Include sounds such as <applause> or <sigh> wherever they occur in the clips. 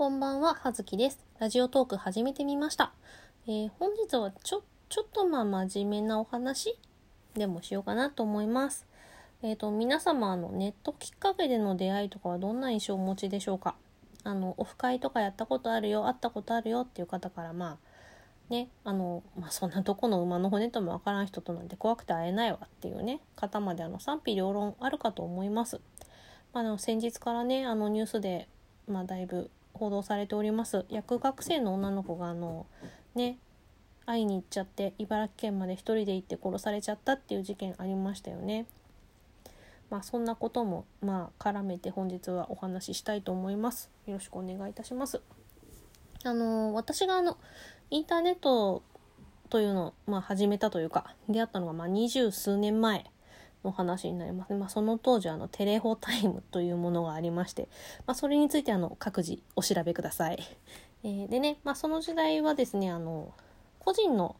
こんばんは、はずきです。ラジオトーク始めてみました。えー本日はちょ、ちょっとまあ真面目なお話でもしようかなと思います。えっ、と、皆様、の、ネットきっかけでの出会いとかはどんな印象をお持ちでしょうかあの、オフ会とかやったことあるよ、会ったことあるよっていう方から、まあ、ね、あの、まあ、そんなとこの馬の骨ともわからん人となんて怖くて会えないわっていうね、方まであの賛否両論あるかと思います。まあ、あの先日からね、あのニュースで、まあ、だいぶ報道されております薬学生の女の子があのね会いに行っちゃって茨城県まで一人で行って殺されちゃったっていう事件ありましたよね。まあそんなこともまあ絡めて本日はお話ししたいと思います。よろしくお願いいたします。あの私があのインターネットというのを、まあ、始めたというか出会ったのがまあ二十数年前の話になりますね。まあ、その当時あのテレホタイムというものがありまして、まあ、それについてあの各自お調べください。<laughs> えーでね、まあ、その時代はですねあの個人の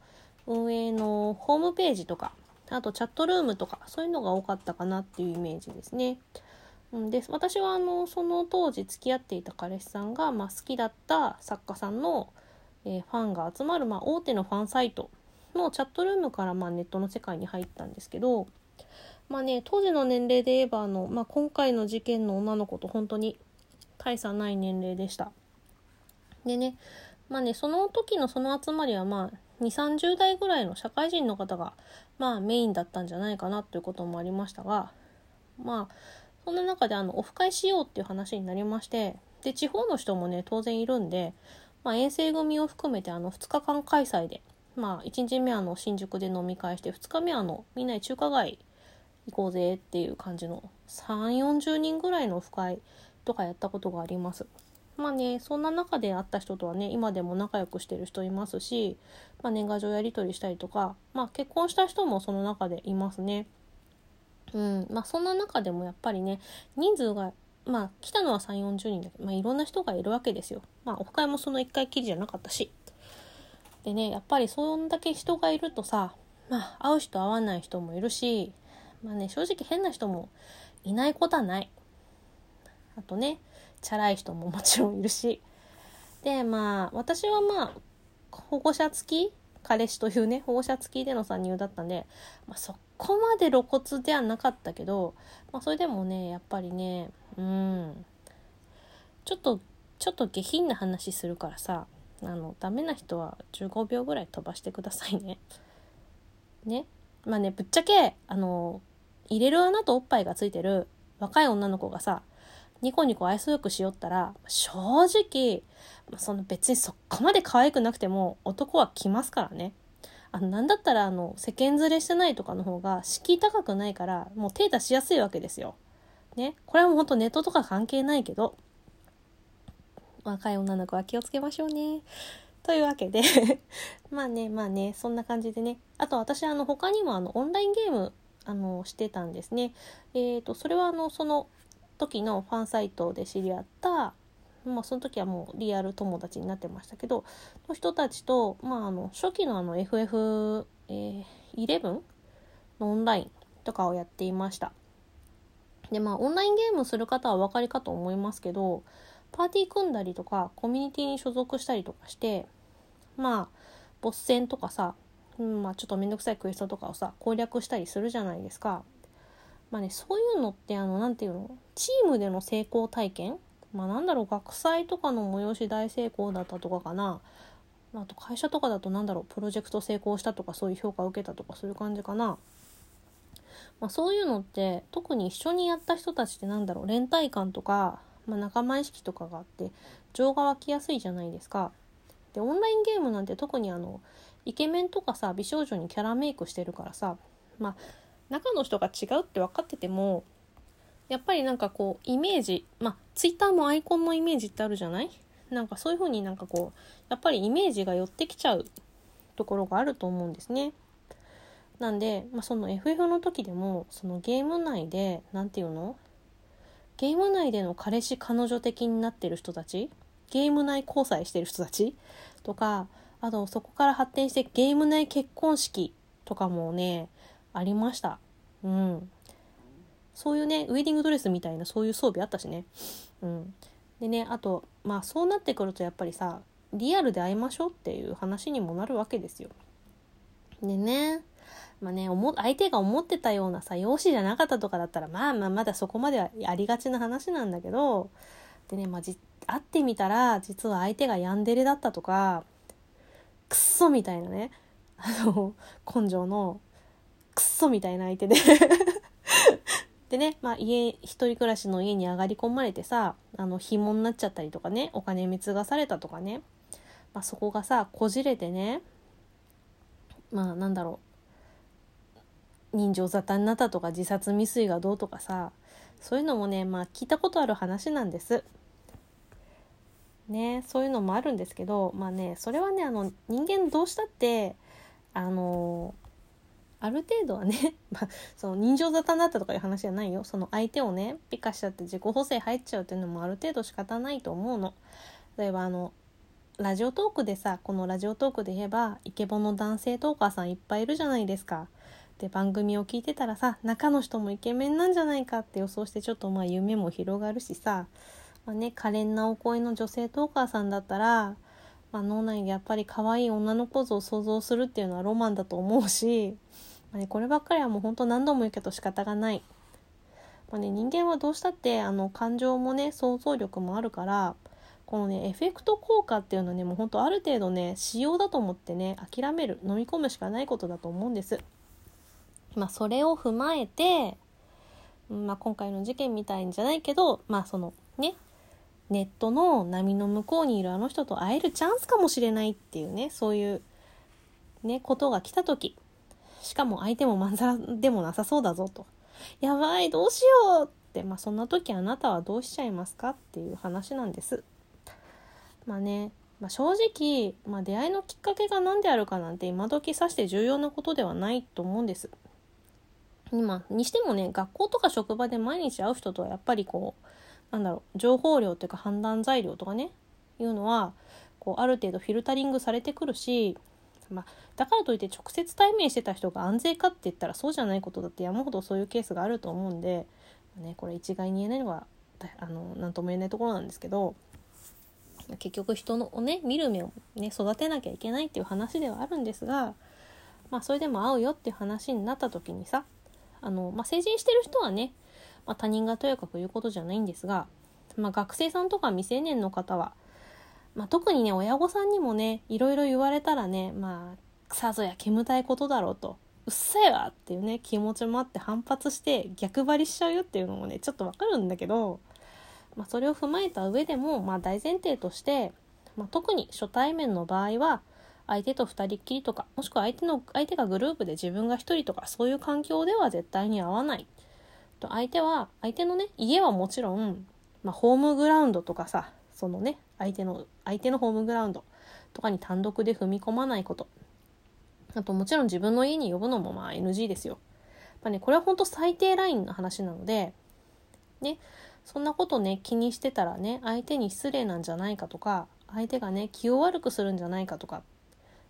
運営のホームページとかあとチャットルームとかそういうのが多かったかなっていうイメージですね。で私はあのその当時付き合っていた彼氏さんが、まあ、好きだった作家さんの、えーファンが集まる、まあ、大手のファンサイトのチャットルームから、まあ、ネットの世界に入ったんですけどまあね当時の年齢で言えばあの、まあ、今回の事件の女の子と本当に大差ない年齢でした。でねまあねその時のその集まりはまあ2 3 0代ぐらいの社会人の方がまあメインだったんじゃないかなということもありましたがまあそんな中であのオフ会しようっていう話になりましてで地方の人もね当然いるんで、まあ、遠征組を含めてあの2日間開催でまあ1日目あの新宿で飲み会して2日目あのみんなで中華街行こうぜっていう感じの3 4 0人ぐらいのオフ会とかやったことがあります。まあねそんな中で会った人とはね今でも仲良くしてる人いますし、まあ、年賀状やり取りしたりとか、まあ、結婚した人もその中でいますね。うんまあ、そんな中でもやっぱりね人数がまあ来たのは3 4 0人だけど、まあ、いろんな人がいるわけですよ。まあオフ会もその1回きりじゃなかったし。でねやっぱりそんだけ人がいるとさまあ会う人会わない人もいるしまあね正直変な人もいないことはない。あとねチャラい人ももちろんいるしでまあ私はまあ保護者付き彼氏というね保護者付きでの参入だったんで、まあ、そこまで露骨ではなかったけど、まあ、それでもねやっぱりねうんちょっとちょっと下品な話するからさあのダメな人は15秒ぐらい飛ばしてくださいね。ねまあねぶっちゃけあの入れる穴とおっぱいがついてる若い女の子がさニコニコ愛想よくしよったら正直その別にそこまで可愛くなくても男は来ますからね。あのなんだったらあの世間連れしてないとかの方が敷居高くないからもう手出しやすいわけですよ。ね、これはもうほんとネットとか関係ないけど若い女の子は気をつけましょうね。というわけで <laughs> まあねまあねそんな感じでねあと私あの他にもあのオンラインゲームあのしてたんですね。えー、とそれはあのその時のファンサイトで知り合ったまあその時はもうリアル友達になってましたけどの人たちと、まあ、あの初期のあの FF11 のオンラインとかをやっていました。でまあオンラインゲームする方はお分かりかと思いますけどパーティー組んだりとかコミュニティに所属したりとかしてまあボス戦とかさ、うん、まあちょっとめんどくさいクエストとかをさ攻略したりするじゃないですか。まあねそういうのってあのなんていうの？チームでの成功体験？まあなんだろう？学祭とかの催し大成功だったとかかな？あと会社とかだとなんだろう？プロジェクト成功したとかそういう評価を受けたとかそういう感じかな？まあ、そういうのって特に一緒にやった人たちってなんだろう？連帯感とか、まあ、仲間意識とかがあって情が湧きやすいじゃないですか。でオンラインゲームなんて特にあのイケメンとかさ美少女にキャラメイクしてるからさまあ中の人が違うって分かっててもやっぱりなんかこうイメージまあツイッターもアイコンのイメージってあるじゃない？なんかそういう風になんかこうやっぱりイメージが寄ってきちゃうところがあると思うんですね。なんで、まあ、その FF の時でもそのゲーム内で何て言うの？ゲーム内での彼氏彼女的になってる人たち？ゲーム内交際してる人たち？とかあとそこから発展してゲーム内結婚式とかもねありました。うん。そういうね、ウェディングドレスみたいなそういう装備あったしね。うん。でねあとまあそうなってくるとやっぱりさリアルで会いましょうっていう話にもなるわけですよ。でねまあね相手が思ってたようなさ容姿じゃなかったとかだったらまあまあまだそこまではありがちな話なんだけどでね、まあ、じ会ってみたら実は相手がヤンデレだったとかクソみたいなね。あの根性のクソみたいな相手で。<laughs> でね、まあ、家一人暮らしの家に上がり込まれてさあの紐になっちゃったりとかねお金貢がされたとかね、まあ、そこがさこじれてねまあなんだろう。人情沙汰になったとか自殺未遂がどうとかさそういうのもねまあ聞いたことある話なんです。ねそういうのもあるんですけどまあねそれはねあの人間どうしたってあのある程度はね、<laughs> ま、その人情沙汰になったとかいう話じゃないよその相手をねピカしちゃって自己補正入っちゃうっていうのもある程度仕方ないと思うの。例えばあのラジオトークでさこのラジオトークで言えばイケボの男性トーカーさんいっぱいいるじゃないですか。で番組を聞いてたらさ中の人もイケメンなんじゃないかって予想してちょっとまあ夢も広がるしさ、まあね、可憐なお声の女性トーカーさんだったら、まあ、脳内でやっぱり可愛い女の子像を想像するっていうのはロマンだと思うし、まあね、こればっかりはもうほんと何度も言うけど仕方がない。まあね、人間はどうしたってあの感情もね想像力もあるからこのねエフェクト効果っていうのはねもうほんとある程度ね仕様だと思ってね諦める飲み込むしかないことだと思うんです。まあそれを踏まえて、まあ、今回の事件みたいんじゃないけどまあそのねネットの波の向こうにいるあの人と会えるチャンスかもしれないっていうねそういうねことが来た時しかも相手もまんざらでもなさそうだぞとやばいどうしようってまあそんな時あなたはどうしちゃいますかっていう話なんです。まあね、まあ、正直、まあ、出会いのきっかけが何であるかなんて今時さして重要なことではないと思うんです。今にしてもね学校とか職場で毎日会う人とはやっぱりこうなんだろう情報量というか判断材料とかねいうのはこうある程度フィルタリングされてくるし、まあ、だからといって直接対面してた人が安全かって言ったらそうじゃないことだって山ほどそういうケースがあると思うんで、ね、これ一概に言えないのはあの何とも言えないところなんですけど結局人のをね見る目をね育てなきゃいけないっていう話ではあるんですがまあそれでも会うよっていう話になった時にさあの、まあ、成人してる人はね、まあ、他人がとやかく言うことじゃないんですが、まあ、学生さんとか未成年の方は、まあ、特にね親御さんにもねいろいろ言われたらねまあさぞや煙たいことだろうとうっせえわっていうね気持ちもあって反発して逆張りしちゃうよっていうのもねちょっとわかるんだけどまあ、それを踏まえた上でも、まあ、大前提として、まあ、特に初対面の場合は相手と2人っきりとかもしくは相手の相手がグループで自分が1人とかそういう環境では絶対に合わない。と相手は相手のね家はもちろん、まあ、ホームグラウンドとかさそのね相手の相手のホームグラウンドとかに単独で踏み込まないことあともちろん自分の家に呼ぶのもまあ NG ですよ。まあね、これは本当最低ラインの話なので、ね、そんなことね気にしてたらね相手に失礼なんじゃないかとか相手がね気を悪くするんじゃないかとか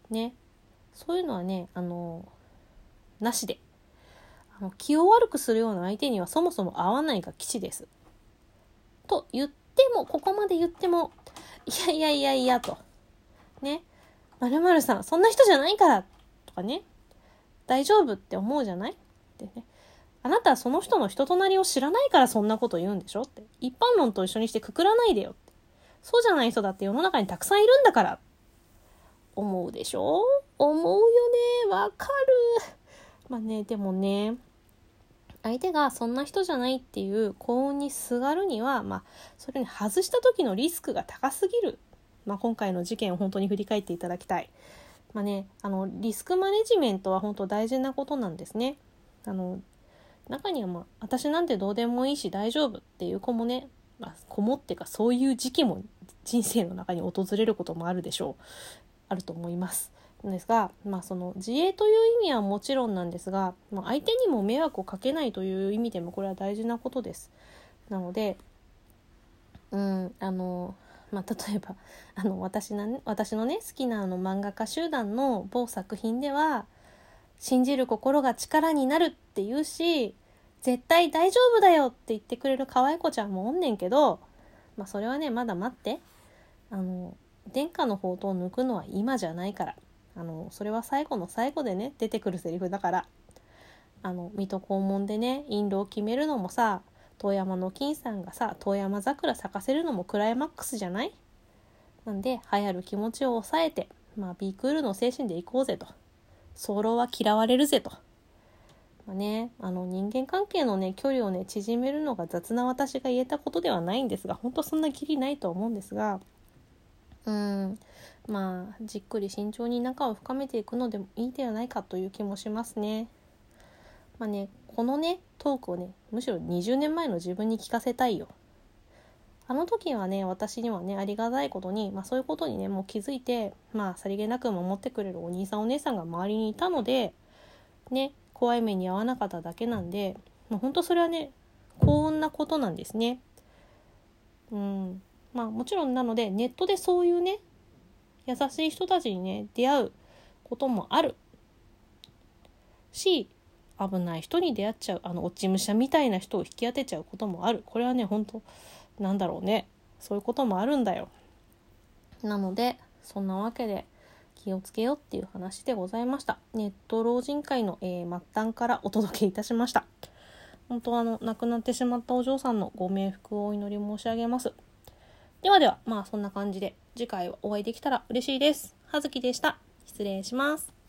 ねそういうのはねあのなしで気を悪くするような相手にはそもそも合わないが基地です。と言ってもここまで言ってもいやいやいやいやとねまるさんそんな人じゃないからとかね大丈夫って思うじゃない？ってねあなたはその人の人となりを知らないからそんなこと言うんでしょ？って。一般論と一緒にしてくくらないでよって。そうじゃない人だって世の中にたくさんいるんだから。思うでしょ？思うよね？わかる。まあね、でもね、相手がそんな人じゃないっていう幸運にすがるには、まあ、それに外した時のリスクが高すぎる。まあ、今回の事件を本当に振り返っていただきたい。まあね、あの、リスクマネジメントは本当大事なことなんですね。あの、中にはまあ私なんてどうでもいいし大丈夫っていう子もね、まあ、子もっていうかそういう時期も人生の中に訪れることもあるでしょうあると思います。ですが、まあ、その自衛という意味はもちろんなんですが、まあ、相手にも迷惑をかけないという意味でもこれは大事なことです。なので、うん、あの、まあ、例えば <laughs> あの私な私のね好きなあの漫画家集団の某作品では信じる心が力になるって言うし絶対大丈夫だよって言ってくれる可愛い子ちゃんもおんねんけど、まあそれはねまだ待ってあの殿下の宝刀を抜くのは今じゃないからあのそれは最後の最後でね出てくるセリフだから。あの水戸黄門でね印籠を決めるのもさ遠山の金さんがさ遠山桜咲かせるのもクライマックスじゃない？なんで流行る気持ちを抑えてまあビクールの精神でいこうぜと。早漏は嫌われるぜと。まあね、あの人間関係のね距離をね縮めるのが雑な私が言えたことではないんですが本当そんなきりないと思うんですがうんまあじっくり慎重に仲を深めていくのでもいいではないかという気もしますね。まあねこのねトークをねむしろ20年前の自分に聞かせたいよ。あの時はね私にはねありがたいことに、まあ、そういうことにねもう気づいてまあさりげなく守ってくれるお兄さんお姉さんが周りにいたのでね怖い目に遭わなかっただけなんで、まあ、本当それはね幸運なことなんですね。うんまあもちろんなのでネットでそういうね優しい人たちにね出会うこともある。し危ない人に出会っちゃう。あの落ち武者みたいな人を引き当てちゃうこともある。これはね本当なんだろうね。そういうこともあるんだよ。なのでそんなわけで気をつけようっていう話でございました。ネット老人会の、えー、末端からお届けいたしました。本当あの亡くなってしまったお嬢さんのご冥福をお祈り申し上げます。ではではまあそんな感じで次回お会いできたら嬉しいです。はずきでした。失礼します。